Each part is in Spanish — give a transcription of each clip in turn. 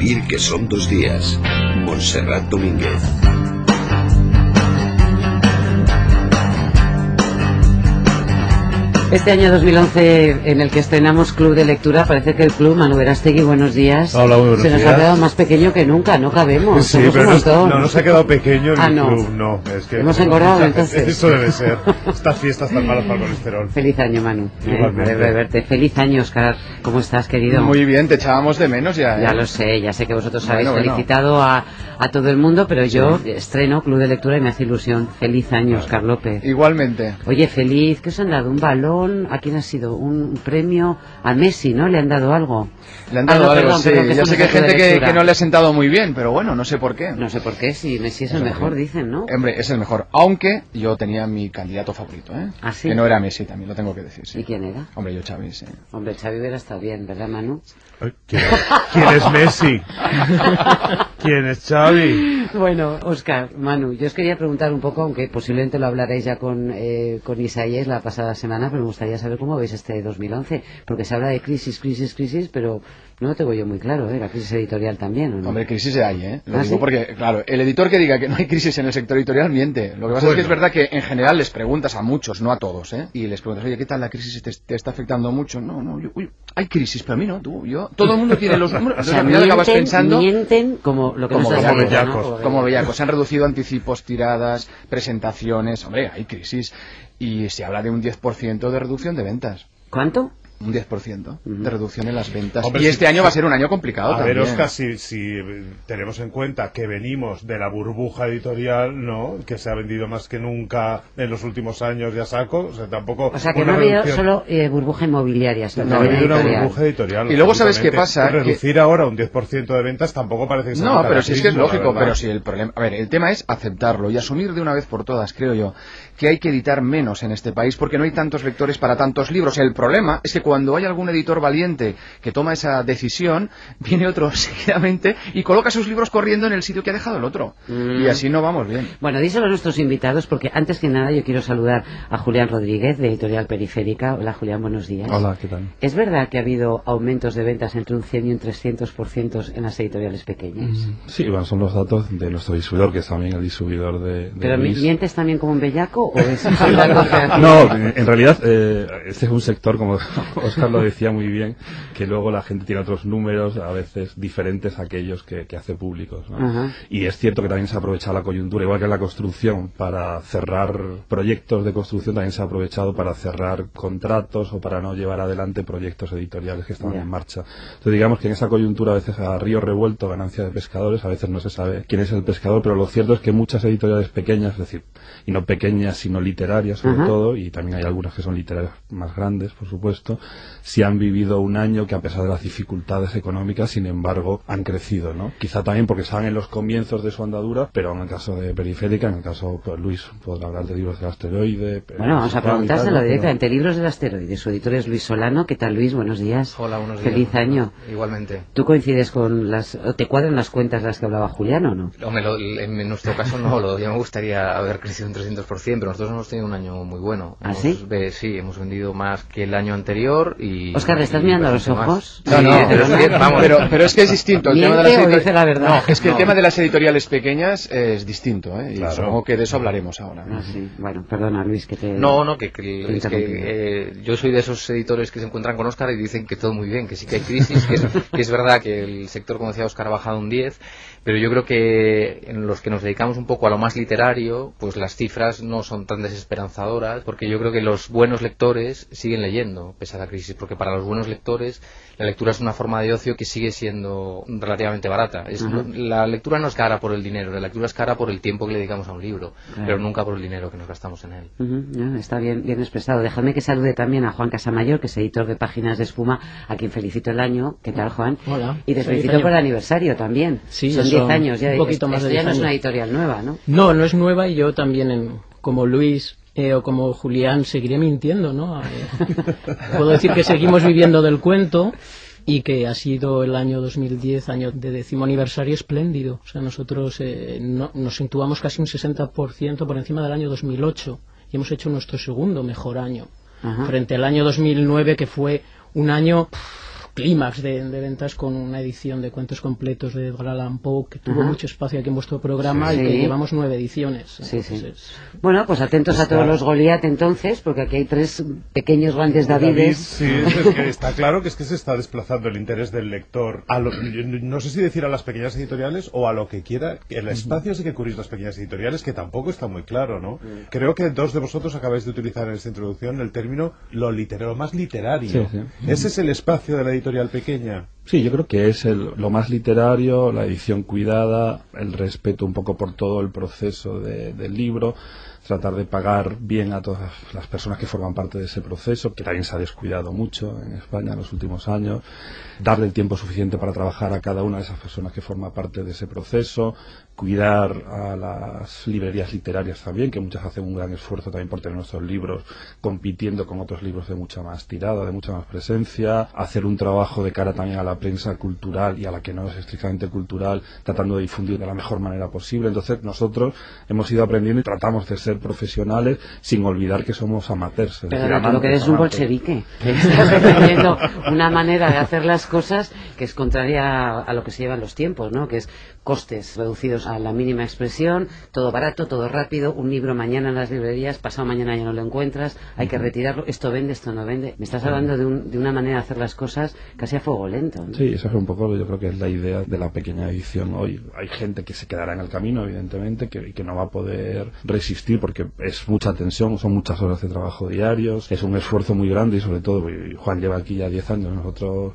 que son dos días. Montserrat Domínguez. Este año 2011 en el que estrenamos Club de Lectura, parece que el club, Manu Verástegui, buenos días, Hola, muy buenos se nos días. ha quedado más pequeño que nunca, no cabemos, Sí, somos pero un no, montón. no nos ha quedado pequeño el Ah, no. club, no. Es que Hemos engordado, entonces. Eso debe ser. Estas fiestas tan malas para el colesterol. Feliz año, Manu. Eh, Igualmente. de verte. Feliz año, Oscar. ¿Cómo estás, querido? Muy bien, te echábamos de menos ya. ¿eh? Ya lo sé, ya sé que vosotros habéis Bueno, felicitado a, a todo el mundo, pero yo estreno Club de Lectura y me hace ilusión. Feliz año, Oscar López. Igualmente. Oye, feliz, ¿qué os han dado? ¿Un ¿A quién ha sido? ¿Un premio? A Messi, ¿no? ¿Le han dado algo? Le han Ah, dado no, algo, perdón, sí. perdón, estamos sé que hay gente que, que no le ha sentado muy bien, pero bueno, no sé por qué. No sé por qué, si Messi es el mejor, dicen, ¿no? Hombre, es el mejor. Aunque yo tenía mi candidato favorito, ¿eh? ¿Ah, sí? Que no era Messi, también lo tengo que decir, sí. ¿Y quién era? Hombre, yo Xavi, sí. Hombre, Xavi hubiera estado bien, ¿verdad, Manu? ¿Quién, quién es Messi? ¿Quién es Xavi? Bueno, Oscar, Manu, yo os quería preguntar un poco, aunque posiblemente lo hablaréis ya con, eh, con Isaías la pasada semana, pero me gustaría saber cómo veis este 2011, porque se habla de crisis, crisis, crisis, pero no lo tengo yo muy claro, ¿eh? La crisis editorial también, ¿o no? Hombre, crisis hay, ¿eh? Lo ¿Ah, digo sí? porque, claro, el editor que diga que no hay crisis en el sector editorial miente. Lo que pasa es que es verdad que en general les preguntas a muchos, no a todos, ¿eh? Y les preguntas, oye, ¿qué tal la crisis? ¿Te, te está afectando mucho? No, no, yo- uy, hay crisis, pero a mí no, tú, yo. Todo el mundo tiene los números. o sea, final acabas mienten, pensando. mienten como lo que Como nos Como bellacos, se han reducido anticipos, tiradas, presentaciones. Hombre, hay crisis. Y se habla de un 10% de reducción de ventas. ¿Cuánto? Un 10% de reducción en las ventas. Hombre, y este año va a ser un año complicado A también. ver, Oscar, si, si tenemos en cuenta que venimos de la burbuja editorial, ¿no? Que se ha vendido más que nunca en los últimos años, ya saco. O sea, tampoco. O sea, que no ha habido solo eh, burbuja inmobiliaria, No, ha habido una editorial. burbuja editorial. Y luego, ¿sabes qué pasa? Reducir ahora un 10% de ventas tampoco parece que sea No, un pero si es que es lógico, pero si el problema... A ver, el tema es aceptarlo y asumir de una vez por todas, creo yo, que hay que editar menos en este país porque no hay tantos lectores para tantos libros. El problema es que cuando hay algún editor valiente que toma esa decisión, viene otro seguidamente y coloca sus libros corriendo en el sitio que ha dejado el otro. Mm. Y así no vamos bien. Bueno, díselo a nuestros invitados, porque antes que nada yo quiero saludar a Julián Rodríguez, de Editorial Periférica. Hola, Julián, buenos días. Hola, ¿qué tal? ¿Es verdad que ha habido aumentos de ventas entre un 100 y un 300% en las editoriales pequeñas? Sí, bueno, son los datos de nuestro distribuidor, que es también el distribuidor de, de ¿Pero Luis. mientes también como un bellaco o es? No, en en realidad eh, este es un sector, como Oscar lo decía muy bien, que luego la gente tiene otros números a veces diferentes a aquellos que, que hace públicos. Y es cierto que también se ha aprovechado la coyuntura, igual que en la construcción, para cerrar proyectos de construcción, también se ha aprovechado para cerrar contratos o para no llevar adelante proyectos editoriales que estaban en marcha. Entonces digamos que en esa coyuntura a veces a río revuelto, ganancia de pescadores, a veces no se sabe quién es el pescador, pero lo cierto es que muchas editoriales pequeñas, es decir, y no pequeñas sino literarias sobre todo, y también hay algunas que son literarias más grandes, por supuesto, sí han vivido un año que a pesar de las dificultades económicas, sin embargo, han crecido, ¿no? Quizá también porque estaban en los comienzos de su andadura, pero en el caso de Periférica, en el caso, pues Luis podrá hablar de libros del asteroide. pero- Bueno, vamos a tal, preguntárselo directamente. Libros del asteroide. Su editor es Luis Solano. ¿Qué tal, Luis? Buenos días. Hola, buenos días. Feliz año. Igualmente. ¿Tú coincides con las... o te cuadran las cuentas de las que hablaba Julián o no? Hombre, lo- en nuestro caso no, lo, ya me gustaría haber crecido un 300%, pero nosotros hemos tenido un año muy bueno. ¿Ah, Hemos sí? ve- sí, hemos vendido más que el año anterior y... Óscar, ¿le estás y mirando a los ojos? No, no, pero, es que, vamos, pero, pero es que es distinto. El tema de las ¿Miente o editori- dice la verdad? No, es que el tema de las editoriales pequeñas es distinto, ¿eh? Y Claro. supongo que de eso hablaremos ahora. Ah, sí. Bueno, perdona, Luis, que te... No, no, que, que- te es que interrumpí. eh, yo soy de esos editores que se encuentran con Oscar y dicen que todo muy bien, que sí que hay crisis, que es, que es verdad que el sector, como decía Oscar, ha bajado un 10, pero yo creo que en los que nos dedicamos un poco a lo más literario, pues las cifras no son tan desesperanzadoras, porque yo creo que los buenos lectores siguen leyendo, pese a la crisis, porque para los buenos lectores la lectura es una forma de ocio que sigue siendo relativamente barata. Es- La lectura no es cara por el dinero, la lectura es cara por el tiempo que le dedicamos a un libro, Claro. pero nunca por el dinero que nos gastamos en él. Está bien, bien expresado. Dejadme que salude también a Juan Casamayor, que es editor de Páginas de Espuma, a quien felicito el año. ¿Qué tal, Juan? Hola. Y te felicito por el aniversario también. Sí, son 10 son años ya. un poquito más esto de ya 10 no es una editorial nueva, ¿no? No, no es nueva y yo también, en- como Luis eh, o como Julián, seguiré mintiendo, ¿no? Eh, puedo decir que seguimos viviendo del cuento y que ha sido el año 2010, año de décimo aniversario espléndido. O sea, nosotros eh, no- nos situamos casi un 60% por encima del año 2008 y hemos hecho nuestro segundo mejor año. Ajá. Frente al año 2009, que fue un año pff, clímax de, de ventas con una edición de cuentos completos de Edgar Allan Poe que tuvo mucho espacio aquí en vuestro programa Sí. y que llevamos nueve ediciones. Sí, sí. Entonces, Bueno, pues atentos a todos los Goliat entonces, porque aquí hay tres pequeños grandes David, Davides. sí, es que está claro que es que se está desplazando el interés del lector a lo- no sé si decir a las pequeñas editoriales o a lo que quiera. El espacio sí que cubrís las pequeñas editoriales, que tampoco está muy claro, ¿no? Creo que dos de vosotros acabáis de utilizar en esta introducción el término lo literario, más literario. Sí, sí. Ese es el espacio de la Sí, yo creo que es lo más literario, la edición cuidada, el respeto un poco por todo el proceso de- del libro, tratar de pagar bien a todas las personas que forman parte de ese proceso, que también se ha descuidado mucho en España en los últimos años, darle el tiempo suficiente para trabajar a cada una de esas personas que forma parte de ese proceso, cuidar a las librerías literarias también, que muchas hacen un gran esfuerzo también por tener nuestros libros compitiendo con otros libros de mucha más tirada, de mucha más presencia, hacer un trabajo de cara también a la prensa cultural y a la que no es estrictamente cultural, tratando de difundir de la mejor manera posible. Entonces nosotros hemos ido aprendiendo y tratamos de ser profesionales sin olvidar que somos amateurs. Pero decir, lo que amantes, eres un amantes. bolchevique. que Estás defendiendo una manera de hacer las cosas que es contraria a lo que se llevan los tiempos, ¿no? Que es costes reducidos a la mínima expresión, todo barato, todo rápido, un libro mañana en las librerías, pasado mañana ya no lo encuentras, hay que retirarlo, esto vende, esto no vende. Me estás hablando de, un- de una manera de hacer las cosas casi a fuego lento. ¿no? Sí, eso es un poco, yo creo que es la idea de la pequeña edición hoy. Hay gente que se quedará en el camino, evidentemente, que no va a poder resistir porque es mucha tensión, son muchas horas de trabajo diarios, es un esfuerzo muy grande y sobre todo, Juan lleva aquí ya 10 años, nosotros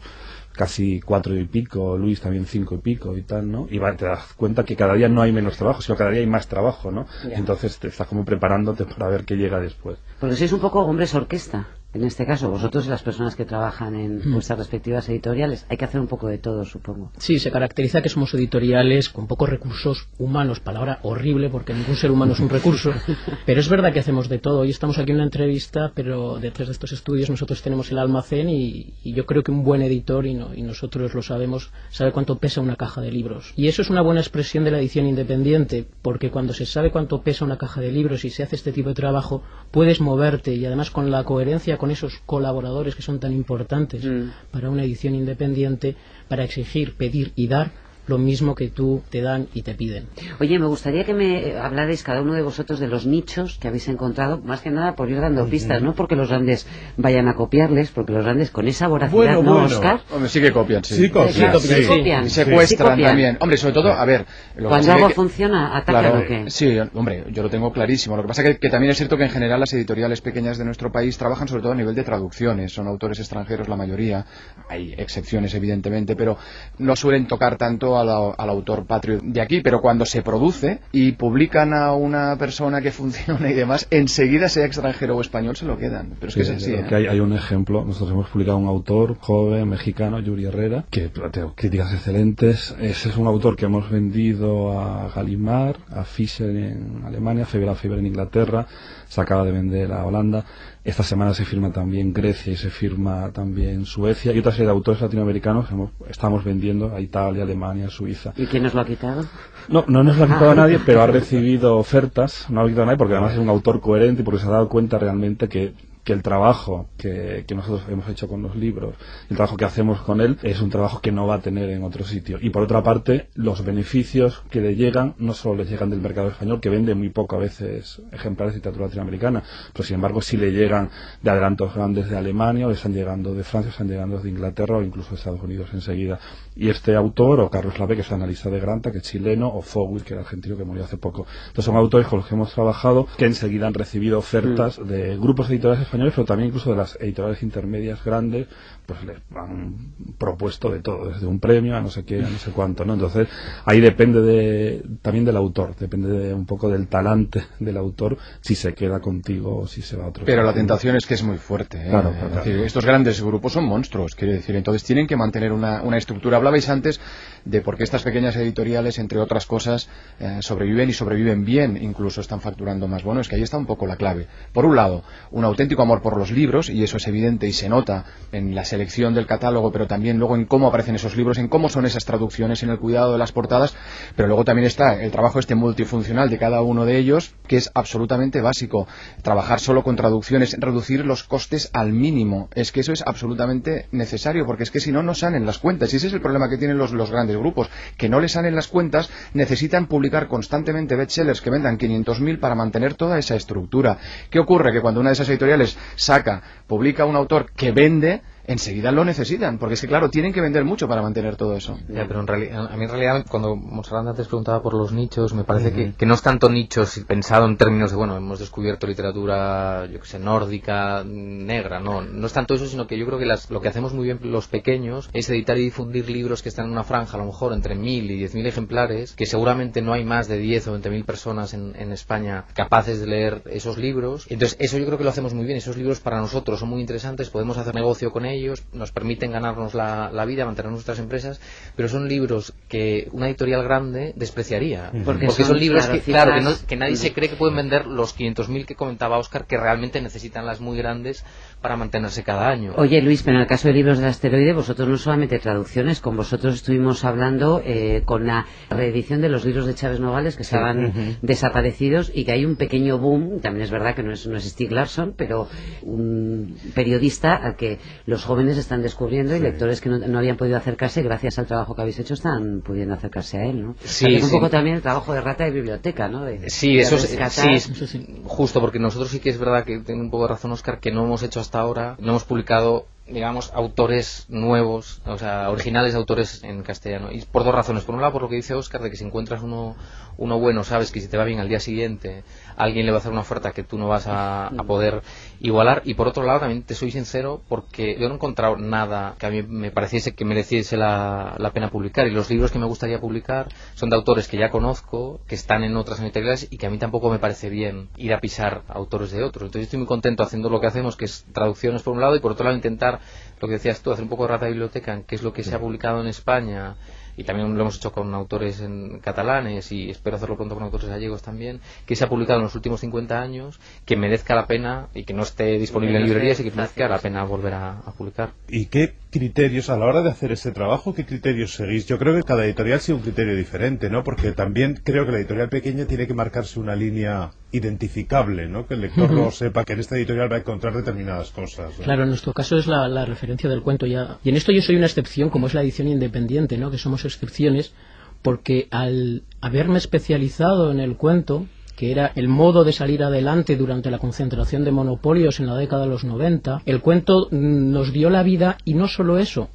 casi cuatro y pico, Luis también cinco y pico y tal, ¿no? Y va, te das cuenta que cada día no hay menos trabajo, sino cada día hay más trabajo, ¿no? Ya. Entonces te estás como preparándote para ver qué llega después. Porque sois un poco hombres orquesta, en este caso, vosotros y las personas que trabajan en vuestras respectivas editoriales. Hay que hacer un poco de todo, supongo. Sí, se caracteriza que somos editoriales con pocos recursos humanos, palabra horrible porque ningún ser humano es un recurso, pero es verdad que hacemos de todo. Hoy estamos aquí en una entrevista, pero detrás de estos estudios nosotros tenemos el almacén y, y yo creo que un buen editor, y, no- y nosotros lo sabemos, sabe cuánto pesa una caja de libros. Y eso es una buena expresión de la edición independiente, porque cuando se sabe cuánto pesa una caja de libros y se hace este tipo de trabajo, puedes moverte y además con la coherencia con esos colaboradores que son tan importantes Mm. para una edición independiente para exigir, pedir y dar lo mismo que tú te dan y te piden. Oye, me gustaría que me eh, hablarais cada uno de vosotros de los nichos que habéis encontrado, más que nada por ir dando pistas, no porque los grandes vayan a copiarles, porque los grandes con esa voracidad, Bueno, ¿no, bueno. Oscar? Hombre, sí que copian, sí. Sí, copian, Sí, sí. sí, copian. Y Sí secuestran copian. también. Hombre, sobre todo, a ver... lo que Cuando algo que- funciona, atacan Claro, o qué. sí, hombre, yo lo tengo clarísimo. Lo que pasa que, que también es cierto que en general las editoriales pequeñas de nuestro país trabajan sobre todo a nivel de traducciones. Son autores extranjeros la mayoría. Hay excepciones, evidentemente, pero no suelen tocar tanto al, al autor patrio de aquí. Pero cuando se produce y publican a una persona que funciona y demás, enseguida sea extranjero o español se lo quedan. Pero es que es Sí, así. ¿eh? que hay, hay un ejemplo. Nosotros hemos publicado un autor joven, mexicano, Yuri Herrera, que plantea críticas excelentes. Ese es un autor que hemos vendido a Gallimard, a Fischer en Alemania, a Faber en Inglaterra, se acaba de vender a Holanda. Esta semana se firma también Grecia y se firma también Suecia y otra serie de autores latinoamericanos que estamos vendiendo a Italia, Alemania, Suiza. ¿Y quién nos lo ha quitado? No, no nos lo ha quitado a nadie, pero ha recibido ofertas, no ha quitado a nadie porque además es un autor coherente y porque se ha dado cuenta realmente que, que el trabajo que, que nosotros hemos hecho con los libros, el trabajo que hacemos con él, es un trabajo que no va a tener en otro sitio. Y por otra parte, los beneficios que le llegan no solo le llegan del mercado español, que vende muy poco a veces ejemplares de literatura latinoamericana, pero sin embargo sí le llegan de adelantos grandes de Alemania, o le están llegando de Francia, o están llegando de Inglaterra o incluso de Estados Unidos enseguida. Y este autor, o Carlos Lave, que es analista de Granta, que es chileno, o Fowler, que era argentino, que murió hace poco. Entonces son autores con los que hemos trabajado que enseguida han recibido ofertas de grupos editoriales españoles, pero también incluso de las editoriales intermedias grandes, pues les han propuesto de todo, desde un premio a no sé qué, a no sé cuánto, ¿no? Entonces ahí depende de, también del autor, depende de un poco del talante del autor, si se queda contigo o si se va a otro Pero la tentación es que es muy fuerte. ¿eh? Claro, Es claro. decir, estos grandes grupos son monstruos, quiero decir. Entonces tienen que mantener una, una estructura. Hablabais antes de por qué estas pequeñas editoriales, entre otras cosas, eh, sobreviven y sobreviven bien, incluso están facturando más. Bueno, es que ahí está un poco la clave. Por un lado, un auténtico amor por los libros, y eso es evidente y se nota en la selección del catálogo, pero también luego en cómo aparecen esos libros, en cómo son esas traducciones, en el cuidado de las portadas, pero luego también está el trabajo este multifuncional de cada uno de ellos, que es absolutamente básico. Trabajar solo con traducciones, reducir los costes al mínimo. Es que eso es absolutamente necesario, porque es que si no, no salen las cuentas. Y ese es el problema que tienen los, los grandes grupos, que no les salen las cuentas, necesitan publicar constantemente bestsellers que vendan 500.000 para mantener toda esa estructura. ¿Qué ocurre? Que cuando una de esas editoriales saca, publica un autor que vende, enseguida lo necesitan, porque es que claro, tienen que vender mucho para mantener todo eso. Ya, pero en realidad, a mí en realidad, cuando Monserrat antes preguntaba por los nichos, me parece que, que, no es tanto nichos pensado en términos de, bueno, hemos descubierto literatura, yo que sé, nórdica, negra, no, no es tanto eso, sino que yo creo que las, lo que hacemos muy bien los pequeños es editar y difundir libros que están en una franja, a lo mejor entre mil y diez mil ejemplares, que seguramente no hay más de diez o veinte mil personas en, en España capaces de leer esos libros. Entonces, eso yo creo que lo hacemos muy bien, esos libros para nosotros son muy interesantes, podemos hacer negocio con ellos ellos, nos permiten ganarnos la, la, vida, mantener nuestras empresas, pero son libros que una editorial grande despreciaría. Porque, porque son, son, libros claro, que, claro, que, no, que, nadie se cree que pueden vender los 500.000 que comentaba Oscar, que realmente necesitan las muy grandes para mantenerse cada año. Oye, Luis, pero en el caso de libros del asteroide, vosotros no solamente traducciones, con vosotros estuvimos hablando eh, con la reedición de los libros de Chávez Nogales que estaban uh -huh. desaparecidos y que hay un pequeño boom, también es verdad que no es, no es Stieg Larsson, pero un periodista al que los jóvenes están descubriendo sí. y lectores que no, no, habían podido acercarse, gracias al trabajo que habéis hecho, están pudiendo acercarse a él, ¿no? Sí, es un sí. poco también el trabajo de rata de biblioteca, ¿no? De, sí, de eso, es, rescatar... sí, justo, porque nosotros sí que es verdad que tengo un poco de razón, Oscar, que no hemos hecho hasta ahora, no hemos publicado digamos, autores nuevos, o sea, originales autores en castellano. Y por dos razones. Por un lado, por lo que dice Oscar, de que si encuentras uno, uno bueno, sabes que si te va bien al día siguiente, alguien le va a hacer una oferta que tú no vas a, a poder igualar. Y por otro lado, también te soy sincero, porque yo no he encontrado nada que a mí me pareciese que mereciese la, la pena publicar. Y los libros que me gustaría publicar son de autores que ya conozco, que están en otras editoriales y que a mí tampoco me parece bien ir a pisar autores de otros. Entonces, estoy muy contento haciendo lo que hacemos, que es traducciones por un lado, y por otro lado, intentar lo que decías tú, hacer un poco de rata de biblioteca, que es lo que se ha publicado en España y también lo hemos hecho con autores en catalanes y espero hacerlo pronto con autores gallegos también, que se ha publicado en los últimos 50 años, que merezca la pena y que no esté disponible en librerías y que merezca la pena volver a, a, publicar. ¿Y qué criterios, a la hora de hacer ese trabajo, qué criterios seguís? Yo creo que cada editorial sigue un criterio diferente, ¿no? Porque también creo que la editorial pequeña tiene que marcarse una línea identificable, ¿no? Que el lector no sepa que en esta editorial va a encontrar determinadas cosas. ¿no? Claro, en nuestro caso es la, la, referencia del cuento ya. Y en esto yo soy una excepción, como es la edición independiente, ¿no? Que somos excepciones, porque al haberme especializado en el cuento, que era el modo de salir adelante durante la concentración de monopolios en la década de los 90, el cuento nos dio la vida y no solo eso,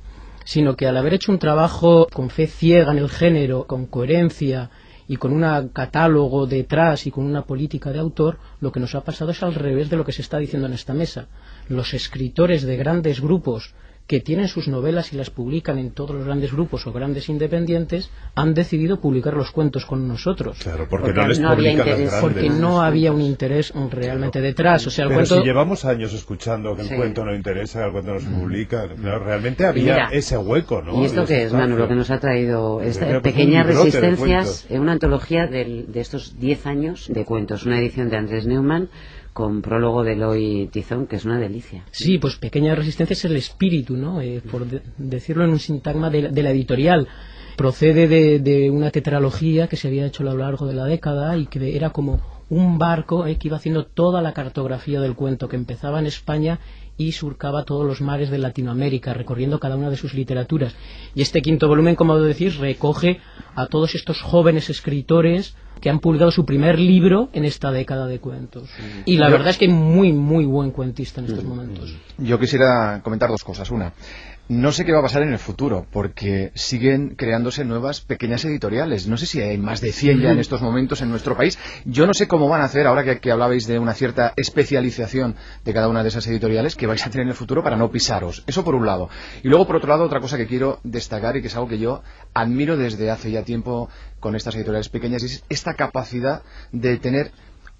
sino que al haber hecho un trabajo con fe ciega en el género, con coherencia y con un catálogo detrás y con una política de autor, lo que nos ha pasado es al revés de lo que se está diciendo en esta mesa. Los escritores de grandes grupos que tienen sus novelas y las publican en todos los grandes grupos o grandes independientes, han decidido publicar los cuentos con nosotros. Claro, porque, porque no les no había interés, Porque no había un interés realmente claro. detrás. O sea, el Pero cuento... si llevamos años escuchando que el sí. cuento no interesa, que el cuento no se publica, claro, realmente había Mira, ese hueco, ¿no? ¿Y esto qué es, Manu, lo que nos ha traído? Esta, pues pequeñas resistencias, de una antología del, de estos 10 años de cuentos, una edición de Andrés Neumann con prólogo de Eloy Tizón, que es una delicia. Sí, pues Pequeña Resistencia es el espíritu, ¿no? Eh, por de decirlo en un sintagma de, de la editorial. Procede de, de, una tetralogía que se había hecho a lo largo de la década y que era como un barco eh, que iba haciendo toda la cartografía del cuento, que empezaba en España y surcaba todos los mares de Latinoamérica, recorriendo cada una de sus literaturas. Y este quinto volumen, como decís, recoge a todos estos jóvenes escritores que han publicado su primer libro en esta década de cuentos. Y la verdad es que hay muy, muy buen cuentista en estos momentos. Yo quisiera comentar dos cosas. Una, no sé qué va a pasar en el futuro, porque siguen creándose nuevas pequeñas editoriales. No sé si hay más de 100 ya en estos momentos en nuestro país. Yo no sé cómo van a hacer, ahora que, que hablabais de una cierta especialización de cada una de esas editoriales, que vais a tener en el futuro para no pisaros. Eso por un lado. Y luego, por otro lado, otra cosa que quiero destacar y que es algo que yo admiro desde hace ya tiempo con estas editoriales pequeñas, es esta capacidad de tener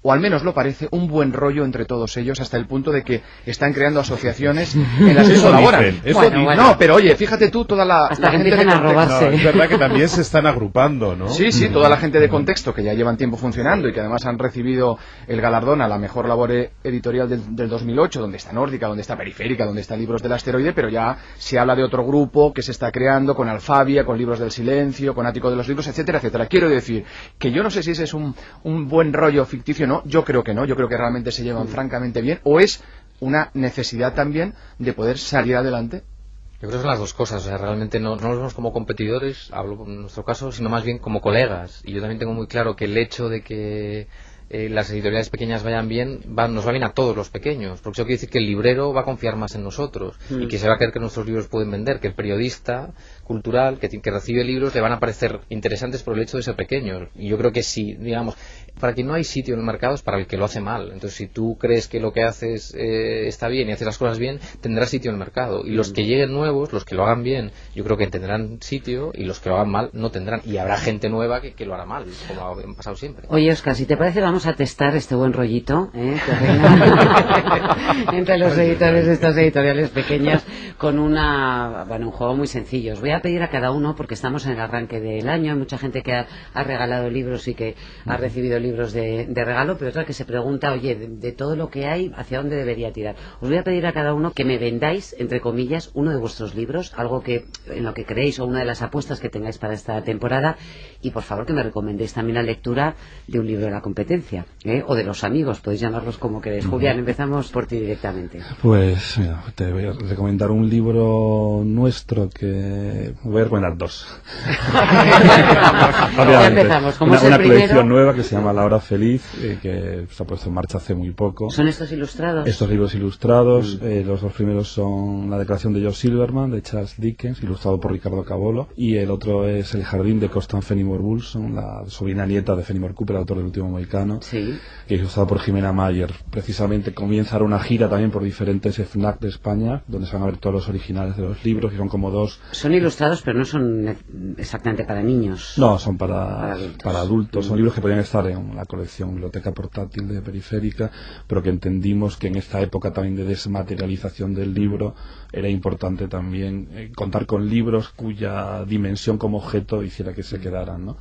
o al menos lo parece, un buen rollo entre todos ellos hasta el punto de que están creando asociaciones en las que Eso colaboran. dicen, eso Bueno, dicen. bueno. No, pero oye, fíjate tú toda la, Hasta la que gente de a contexto- robarse. No, es verdad que también se están agrupando, ¿no? Sí, sí, toda la gente de contexto que ya llevan tiempo funcionando y que además han recibido el galardón a la mejor labor e- editorial del, del 2008, donde está Nórdica, donde está Periférica, donde está Libros del Asteroide, pero ya se habla de otro grupo que se está creando con Alfabia, con Libros del Silencio, con Ático de los Libros, etcétera, etcétera. Quiero decir que yo no sé si ese es un, un buen rollo ficticio no, yo creo que no, yo creo que realmente se llevan francamente bien, o es una necesidad también de poder salir adelante Yo creo que son las dos cosas. O sea, realmente no, no nos vemos como competidores, hablo en nuestro caso, sino más bien como colegas. Y yo también tengo muy claro que el hecho de que eh, las editoriales pequeñas vayan bien, va- nos va bien a todos los pequeños. Porque eso quiere decir que el librero va a confiar más en nosotros y que se va a creer que nuestros libros pueden vender, que el periodista cultural que, recibe libros le van a parecer interesantes por el hecho de ser pequeños. Y yo creo que sí, digamos, para quien no hay sitio en el mercado es para el que lo hace mal. Entonces, si tú crees que lo que haces eh, está bien y haces las cosas bien, tendrás sitio en el mercado. Y los que lleguen nuevos, los que lo hagan bien, yo creo que tendrán sitio y los que lo hagan mal no tendrán. Y habrá gente nueva que, que lo hará mal, como ha pasado siempre. Oye, Oscar, si te parece, vamos a testar este buen rollito ¿eh? entre los editores de estas editoriales pequeñas con una, bueno, un juego muy sencillo. Os voy a pedir a cada uno, porque estamos en el arranque del año, hay mucha gente que ha, ha regalado libros y que ha recibido libros de, de regalo, pero otra que se pregunta, oye, de, de todo lo que hay, ¿hacia dónde debería tirar? Os voy a pedir a cada uno que me vendáis, entre comillas, uno de vuestros libros, algo que en lo que creéis o una de las apuestas que tengáis para esta temporada, y por favor que me recomendéis también la lectura de un libro de la competencia, ¿eh? o de los amigos, podéis llamarlos como queréis. Julián, empezamos por ti directamente. Pues mira, te voy a recomendar un libro nuestro que voy a recomendar dos. Ya empezamos. ¿Cómo una, una colección nueva que se llama La Hora Feliz, eh, que se ha puesto en marcha hace muy poco. ¿Son estos ilustrados? Estos libros ilustrados, Mm. eh, los dos primeros son La Declaración de George Silverman, de Charles Dickens, ilustrado por Ricardo Cabolo, y el otro es El Jardín de Constance Fenimore Wilson, la sobrina nieta de Fenimore Cooper, autor del último Mohicano, Sí. que es ilustrado por Jimena Mayer. Precisamente comienza una gira también por diferentes FNAC de España, donde se van a ver todos los originales de los libros, y son como dos Son ilustrados, pero no son exactamente para niños. no, son para, Para adultos. para adultos. Son libros que podrían estar en la colección Biblioteca Portátil de Periférica, pero que entendimos que en esta época también de desmaterialización del libro era importante también eh, contar con libros cuya dimensión como objeto hiciera que se quedaran, ¿no?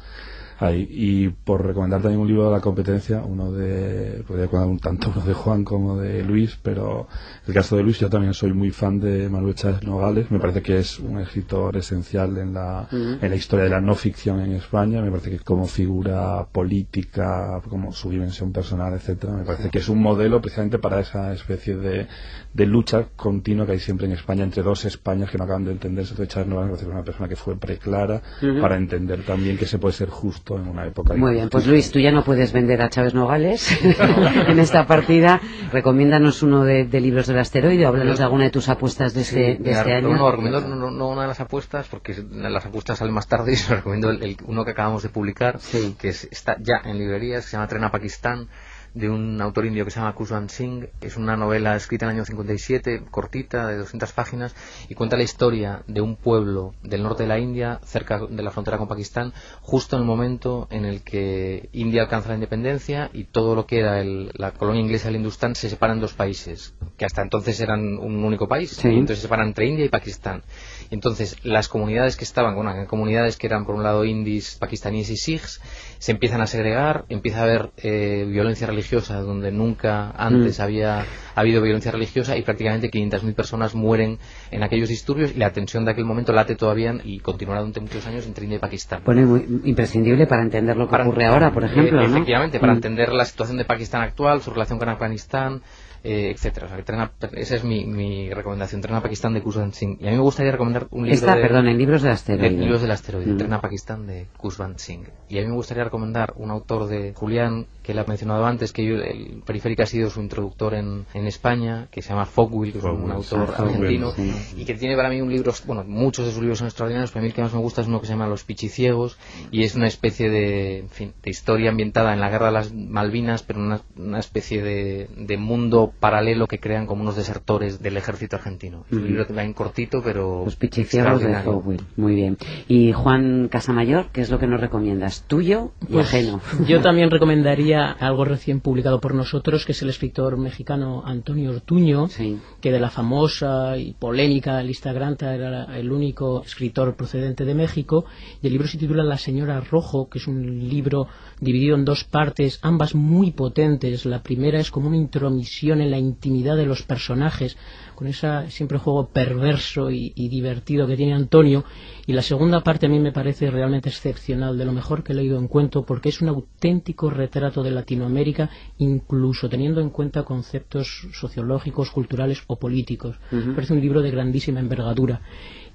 Ahí. Y por recomendar también un libro de la competencia, uno de, podría recomendar un tanto uno de Juan como de Luis, pero el caso de Luis, yo también soy muy fan de Manuel Chávez Nogales, me parece que es un escritor esencial en la, en la historia de la no ficción en España, me parece que como figura política, como su dimensión personal, etcétera, me parece que es un modelo precisamente para esa especie de, de lucha continua que hay siempre en España entre dos Españas que no acaban de entenderse. Entonces, Chávez que es una persona que fue preclara para entender también que se puede ser justo en una época Muy bien, pues. Luis, tú ya no puedes vender a Chávez Nogales en esta partida. Recomiéndanos uno de, de libros del asteroide, o háblanos de alguna de tus apuestas de este, de este año. No, no, recomiendo no, no- no una de las apuestas, porque las apuestas salen más tarde y os recomiendo el, el- uno que acabamos de publicar, Sí. que es- está ya en librerías, que se llama Tren a Pakistán, de un autor indio que se llama Kushwan Singh. Es una novela escrita en el año 57, cortita, de 200 páginas, y cuenta la historia de un pueblo del norte de la India, cerca de la frontera con Pakistán, justo en el momento en el que India alcanza la independencia y todo lo que era el- la colonia inglesa del Hindustán se separa en dos países, que hasta entonces eran un único país. Sí. Y entonces se separan entre India y Pakistán. Entonces las comunidades que estaban, bueno, comunidades que eran por un lado indis, pakistaníes y sikhs, se empiezan a segregar, empieza a haber eh, violencia religiosa donde nunca antes había habido violencia religiosa y prácticamente 500.000 personas mueren en aquellos disturbios y la tensión de aquel momento late todavía y continuará durante muchos años entre India y Pakistán. Pone muy imprescindible para entender lo que Para- ocurre ahora, por ejemplo, eh, ¿no? Efectivamente, para Mm. entender la situación de Pakistán actual, su relación con Afganistán, eh, etcétera. O sea, que Tren a- esa es mi, mi recomendación, Tren a Pakistán de Kushwan Singh. Y a mí me gustaría recomendar un libro Esta, de... perdón, en libros del de asteroide. libros del asteroide, Mm. Tren a Pakistán de Kushwan Singh. Y a mí me gustaría recomendar un autor de Julián, que le ha mencionado antes, que yo, el Periférica ha sido su introductor en, en España, que se llama Fogwill, que es un autor sí, Fogwill, argentino, sí. y que tiene para mí un libro, bueno, muchos de sus libros son extraordinarios, pero a mí el que más me gusta es uno que se llama Los Pichiciegos, y es una especie de, en fin, de historia ambientada en la guerra de las Malvinas, pero una, una especie de, de mundo paralelo que crean como unos desertores del ejército argentino. Es un libro también cortito, pero Los de. Fogwill. Muy bien. Y Juan Casamayor, ¿qué es lo que nos recomiendas? Tuyo y Pues, ajeno. Yo también recomendaría algo recién publicado por nosotros, que es el escritor mexicano Antonio Ortuño, Sí. que de la famosa y polémica lista Granta era el único escritor procedente de México. Y el libro se titula La señora Rojo, que es un libro dividido en dos partes, ambas muy potentes. La primera es como una intromisión en la intimidad de los personajes, con ese siempre juego perverso y, y divertido que tiene Antonio. Y la segunda parte a mí me parece realmente excepcional, de lo mejor que he leído en cuento, porque es un auténtico retrato de Latinoamérica, incluso teniendo en cuenta conceptos sociológicos, culturales o políticos. Parece un libro de grandísima envergadura.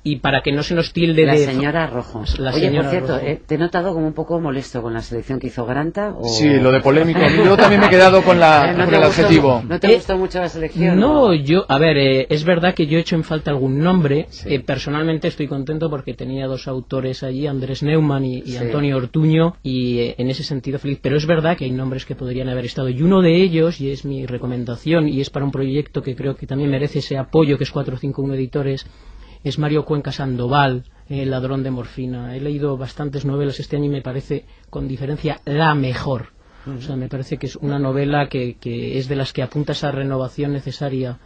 Y para que no se nos tilde La de... señora Rojo. La Oye, señora por cierto, Rojo. eh, ¿te he notado como un poco molesto con la selección que hizo Granta? O... Sí, lo de polémico. Yo también me he quedado con, la, Eh, ¿no con el gustó- adjetivo. ¿No te Eh, gustó mucho la selección? No, o? yo, a ver, eh, es verdad que yo he hecho en falta algún nombre. Eh, personalmente estoy contento porque tenía dos autores allí, Andrés Neumann y, y Sí. Antonio Ortuño, y eh, en ese sentido feliz. Pero es verdad que hay nombres que podrían haber estado. Y uno de ellos, y es mi recomendación, y es para un proyecto que creo que también merece ese apoyo, que es 451 Editores, es Mario Cuenca Sandoval, El ladrón de morfina. He leído bastantes novelas este año y me parece, con diferencia, la mejor. O sea, me parece que es una novela que, que es de las que apunta esa renovación necesaria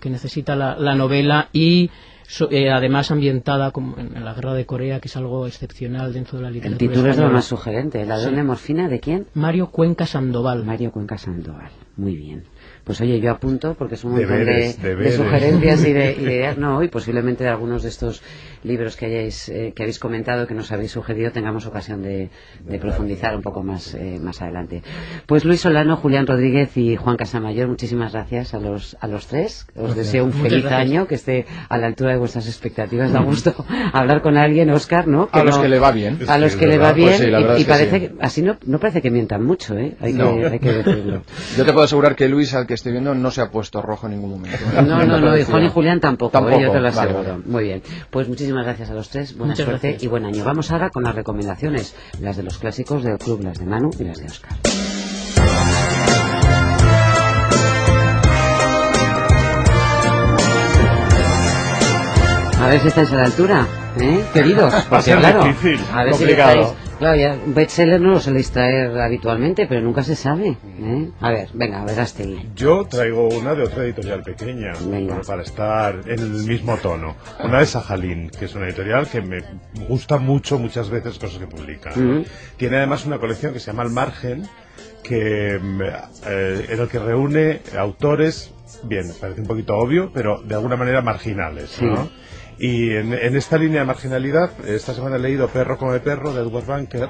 que necesita la, la novela y so- eh, además ambientada como en, en la guerra de Corea, que es algo excepcional dentro de la El literatura título es lo más sugerente. ¿El ladrón Sí. de morfina de quién? Mario Cuenca Sandoval. Mario Cuenca Sandoval. Muy bien. Pues oye, yo apunto porque es un montón Deberes, de, sugerencias y de, y de ideas. No, y posiblemente de algunos de estos libros que hayáis eh, que habéis comentado, que nos habéis sugerido, tengamos ocasión de, de profundizar un poco más, eh, más adelante. Pues Luis Solano, Julián Rodríguez y Juan Casamayor, muchísimas gracias a los, a los tres. Os deseo un feliz año, que esté a la altura de vuestras expectativas. Da gusto hablar con alguien, Oscar, ¿no? A los no- que le va bien. A los Sí, que le va bien. Pues sí, verdad y parece sí. que, así no, no parece que mientan mucho, ¿eh? Hay, No. que, hay que decirlo. Yo te puedo asegurar que Luis, al que estoy viendo, no se ha puesto rojo en ningún momento. No, no, no, y Juan y Julián tampoco, Tampoco, ¿eh? yo te lo aseguro. vale. Muy bien. Pues muchísimas gracias a los tres, buena Muchas suerte gracias. y buen año. Vamos ahora con las recomendaciones, las de los clásicos del club, las de Manu y las de Oscar. A ver si estáis a la altura, ¿eh? Queridos, porque claro, difícil, a ver complicado. si estáis... Claro, ya, bestseller no lo soléis traer habitualmente, pero nunca se sabe, ¿eh? A ver, venga, verás Yo traigo una de otra editorial pequeña, bueno, para estar en el mismo tono. Una de Sajalín, que es una editorial que me gusta mucho muchas veces cosas que publica. Tiene además una colección que se llama El Margen, que eh, en el que reúne autores, bien, parece un poquito obvio, pero de alguna manera marginales, ¿no? Sí. Y en, esta línea de marginalidad, esta semana he leído Perro come perro de Edward Bunker,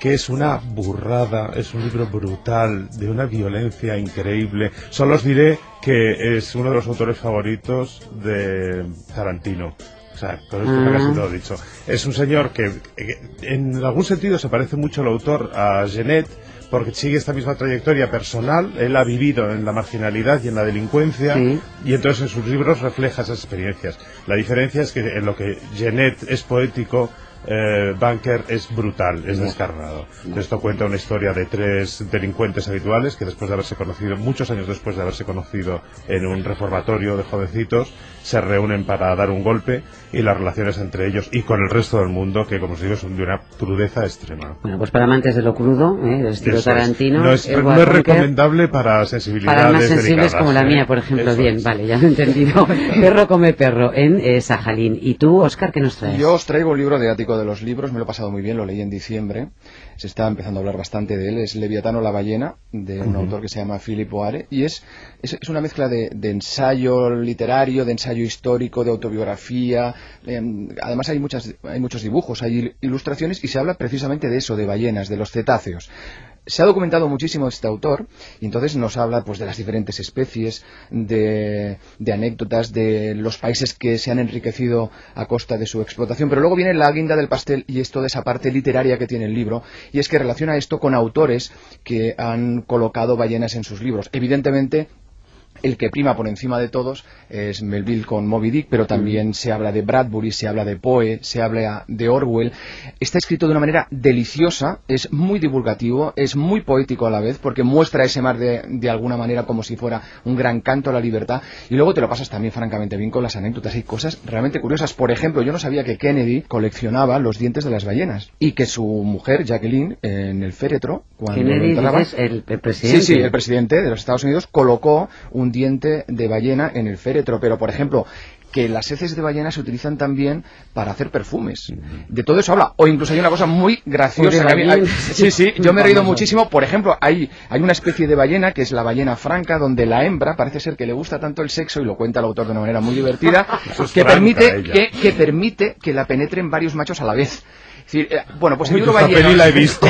que es una burrada, es un libro brutal, de una violencia increíble. Solo os diré que es uno de los autores favoritos de Tarantino. O sea, con esto Ah. dicho. Es un señor que, que en algún sentido se parece mucho el autor a Genet, porque sigue esta misma trayectoria personal. Él ha vivido en la marginalidad y en la delincuencia, Sí. y entonces en sus libros refleja esas experiencias. La diferencia es que en lo que Genet es poético, eh, Bunker es brutal, es descarnado. Esto cuenta una historia de tres delincuentes habituales que después de haberse conocido, muchos años después de haberse conocido en un reformatorio de jovencitos, se reúnen para dar un golpe y las relaciones entre ellos y con el resto del mundo, que como os digo, son de una crudeza extrema. Bueno, pues para amantes de lo crudo, ¿eh? del estilo Eso es. Tarantino, No es, Edward no es recomendable para sensibilidades Para más sensibles como la ¿eh? mía, por ejemplo. Eso Bien, es. vale, ya lo he entendido. perro come perro en eh, Sajalín. ¿Y tú, Oscar, qué nos traes? Yo os traigo un libro de Ático de los Libros, me lo he pasado muy bien, lo leí en diciembre. Se está empezando a hablar bastante de él. Es Leviatano la ballena, de un autor que se llama Philip Oare. Y es, es, es una mezcla de, de ensayo literario, de ensayo histórico, de autobiografía. eh, además hay, muchas, hay muchos dibujos, hay ilustraciones y se habla precisamente de eso, de ballenas, de los cetáceos. Se ha documentado muchísimo este autor y entonces nos habla pues de las diferentes especies, de, de anécdotas, de los países que se han enriquecido a costa de su explotación. Pero luego viene la guinda del pastel y es toda esa parte literaria que tiene el libro y es que relaciona esto con autores que han colocado ballenas en sus libros. Evidentemente el que prima por encima de todos es Melville con Moby Dick, pero también se habla de Bradbury, se habla de Poe, se habla de Orwell. Está escrito de una manera deliciosa, es muy divulgativo, es muy poético a la vez, porque muestra ese mar de, de alguna manera como si fuera un gran canto a la libertad, y luego te lo pasas también francamente bien con las anécdotas. Hay cosas realmente curiosas. Por ejemplo, yo no sabía que Kennedy coleccionaba los dientes de las ballenas y que su mujer, Jacqueline, en el féretro, cuando Kennedy, dices, el presidente. Sí, sí, el presidente de los Estados Unidos colocó un diente de ballena en el féretro, pero por ejemplo, que las heces de ballena se utilizan también para hacer perfumes. De todo eso habla. O incluso hay una cosa muy graciosa. Que hay- sí, sí, yo me he reído muchísimo. Por ejemplo, hay, hay una especie de ballena que es la ballena franca, donde la hembra parece ser que le gusta tanto el sexo, y lo cuenta el autor de una manera muy divertida, es que, permite, que permite que la penetren varios machos a la vez. Decir, eh, bueno, pues el Uy, libro peli la he visto.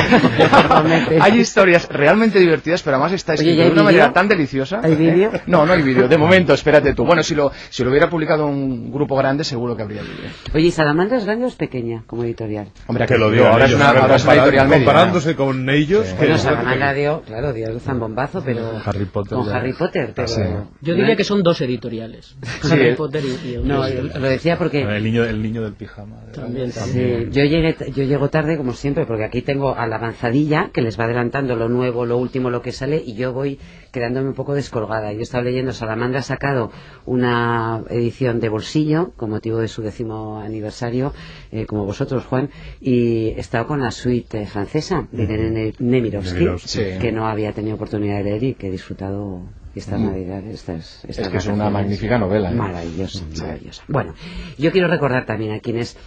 hay historias realmente divertidas, pero además está Oye, escrito ¿y hay de una vídeo? manera tan deliciosa. ¿Hay vídeo? ¿eh? No, no hay vídeo. De momento, espérate tú. Bueno, si lo, si lo hubiera publicado un grupo grande, seguro que habría vídeo. Oye, ¿y Salamandra es grande o es pequeña como editorial? Hombre, que lo digan ahora es una, ahora es una editorial media. comparándose con ellos. que Bueno, Salamandra dio, claro, dio el zambombazo, pero Harry Potter con ya. Harry Potter, pero... Sí. Yo diría que son dos editoriales. Sí, Harry. Potter y, y el No, lo decía porque... El niño, el niño del pijama. También, Sí, también. yo llegué, yo llego tarde como siempre porque aquí tengo a la avanzadilla que les va adelantando lo nuevo, lo último, lo que sale y yo voy quedándome un poco descolgada. Yo estaba leyendo Salamandra ha sacado una edición de bolsillo con motivo de su décimo aniversario, eh, como vosotros Juan, y he estado con la suite francesa de Irene Nemirovsky, Nemirovsky. Sí. que no había tenido oportunidad de leer y que he disfrutado estas navidades. Estas, estas Es que es una magnífica novela, ¿eh? Maravillosa, maravillosa. Bueno, yo quiero recordar también a quienes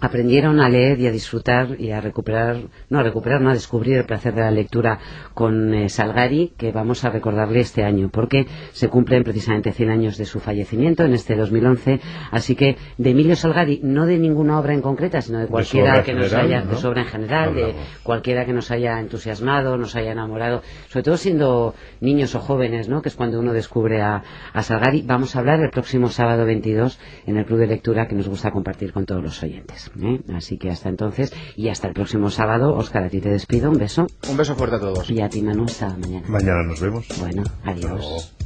aprendieron a leer y a disfrutar y a recuperar, no a recuperar, no a descubrir el placer de la lectura con eh, Salgari, que vamos a recordarle este año, porque se cumplen precisamente 100 años de su fallecimiento en este 2011, así que de Emilio Salgari, no de ninguna obra en concreta, sino de cualquiera que nos haya, ¿no? de su obra en general, de cualquiera que nos haya entusiasmado, nos haya enamorado, sobre todo siendo niños o jóvenes, ¿no? que es cuando uno descubre a, a Salgari. Vamos a hablar el próximo sábado 22 en el Club de Lectura que nos gusta compartir con todos los oyentes. ¿Eh? Así que hasta entonces y hasta el próximo sábado, Óscar, a ti te despido, un beso Un beso fuerte a todos. y a ti Manu hasta mañana. Mañana nos vemos. Bueno, adiós.